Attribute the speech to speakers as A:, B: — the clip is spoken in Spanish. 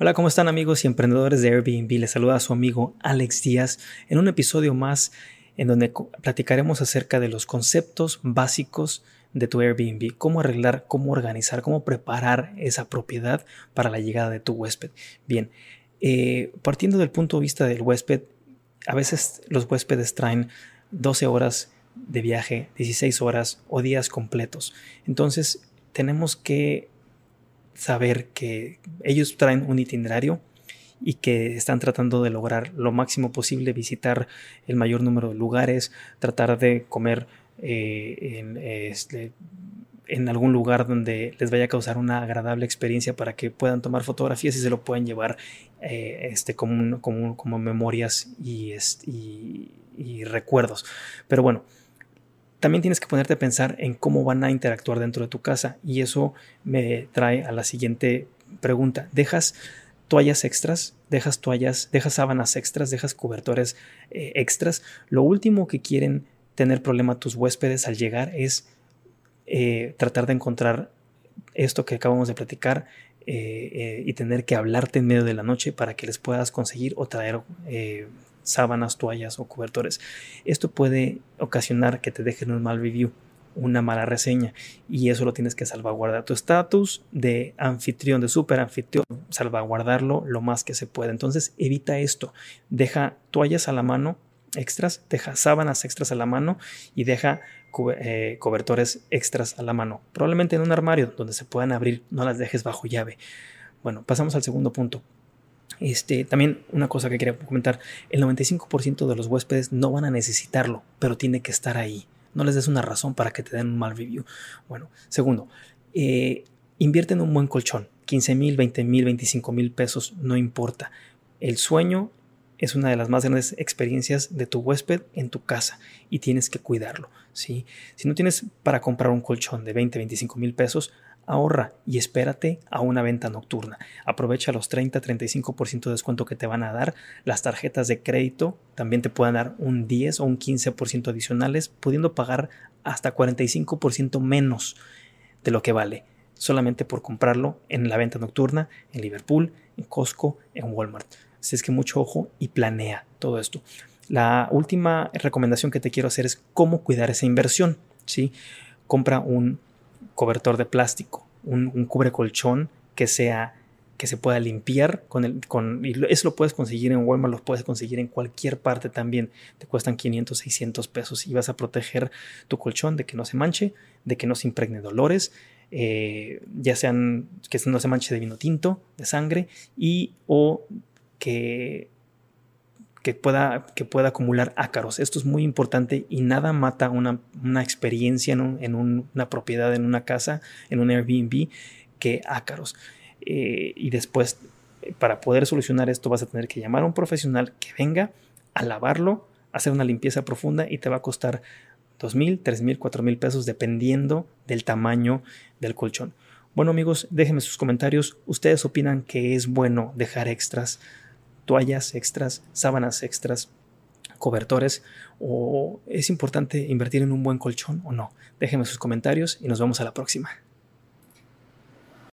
A: Hola, ¿cómo están amigos y emprendedores de Airbnb? Les saluda a su amigo Alex Díaz en un episodio más en donde platicaremos acerca de los conceptos básicos de tu Airbnb, cómo arreglar, cómo organizar, cómo preparar esa propiedad para la llegada de tu huésped. Bien, eh, partiendo del punto de vista del huésped, a veces los huéspedes traen 12 horas de viaje, 16 horas o días completos. Entonces, tenemos que saber que ellos traen un itinerario y que están tratando de lograr lo máximo posible, visitar el mayor número de lugares, tratar de comer eh, en, este, en, algún lugar donde les vaya a causar una agradable experiencia para que puedan tomar fotografías y se lo puedan llevar eh, este, como, como, como, memorias y, y recuerdos. Pero bueno, también tienes que ponerte a pensar en cómo van a interactuar dentro de tu casa. Y eso me trae a la siguiente pregunta. ¿Dejas toallas extras? ¿Dejas toallas? ¿Dejas sábanas extras? ¿Dejas cobertores eh, extras? Lo último que quieren tener problema tus huéspedes al llegar es eh, tratar de encontrar esto que acabamos de platicar eh, y tener que hablarte en medio de la noche para que les puedas conseguir o traer sábanas, toallas o cobertores. Esto puede ocasionar que te dejen un mal review, una mala reseña y eso lo tienes que salvaguardar. Tu estatus de anfitrión, de super anfitrión, salvaguardarlo lo más que se pueda. Entonces evita esto. Deja toallas a la mano extras, deja sábanas extras a la mano y deja eh, cobertores extras a la mano. Probablemente en un armario donde se puedan abrir, no las dejes bajo llave. Bueno, pasamos al segundo punto. Este, también una cosa que quería comentar, el 95% de los huéspedes no van a necesitarlo, pero tiene que estar ahí. No les des una razón para que te den un mal review. Bueno, segundo, eh, invierte en un buen colchón. 15 mil, 20 mil, 25 mil pesos, no importa. El sueño es una de las más grandes experiencias de tu huésped en tu casa y tienes que cuidarlo. ¿sí? Si no tienes para comprar un colchón de 20, 25 mil pesos, ahorra y espérate a una venta nocturna. Aprovecha los 30-35% de descuento que te van a dar. Las tarjetas de crédito también te pueden dar un 10 o un 15% adicionales, pudiendo pagar hasta 45% menos de lo que vale, solamente por comprarlo en la venta nocturna en Liverpool, en Costco, en Walmart. Así es que mucho ojo y planea todo esto. La última recomendación que te quiero hacer es cómo cuidar esa inversión. ¿sí? Compra un cobertor de plástico, un, cubre colchón que sea que se pueda limpiar con el con y eso lo puedes conseguir en Walmart, lo puedes conseguir en cualquier parte también. Te cuestan 500, 600 pesos y vas a proteger tu colchón de que no se manche, de que no se impregne dolores, eh, ya sean que no se manche de vino tinto, de sangre y o que que pueda, que pueda acumular ácaros. Esto es muy importante y nada mata una, experiencia en, una propiedad, en una casa, en un Airbnb, que ácaros. Eh, y después, para poder solucionar esto, vas a tener que llamar a un profesional que venga a lavarlo, hacer una limpieza profunda y te va a costar dos mil, tres mil, cuatro mil pesos dependiendo del tamaño del colchón. Bueno amigos, déjenme sus comentarios. ¿Ustedes opinan que es bueno dejar extras toallas extras, sábanas extras, cobertores o es importante invertir en un buen colchón o no. Déjenme sus comentarios y nos vemos a la próxima.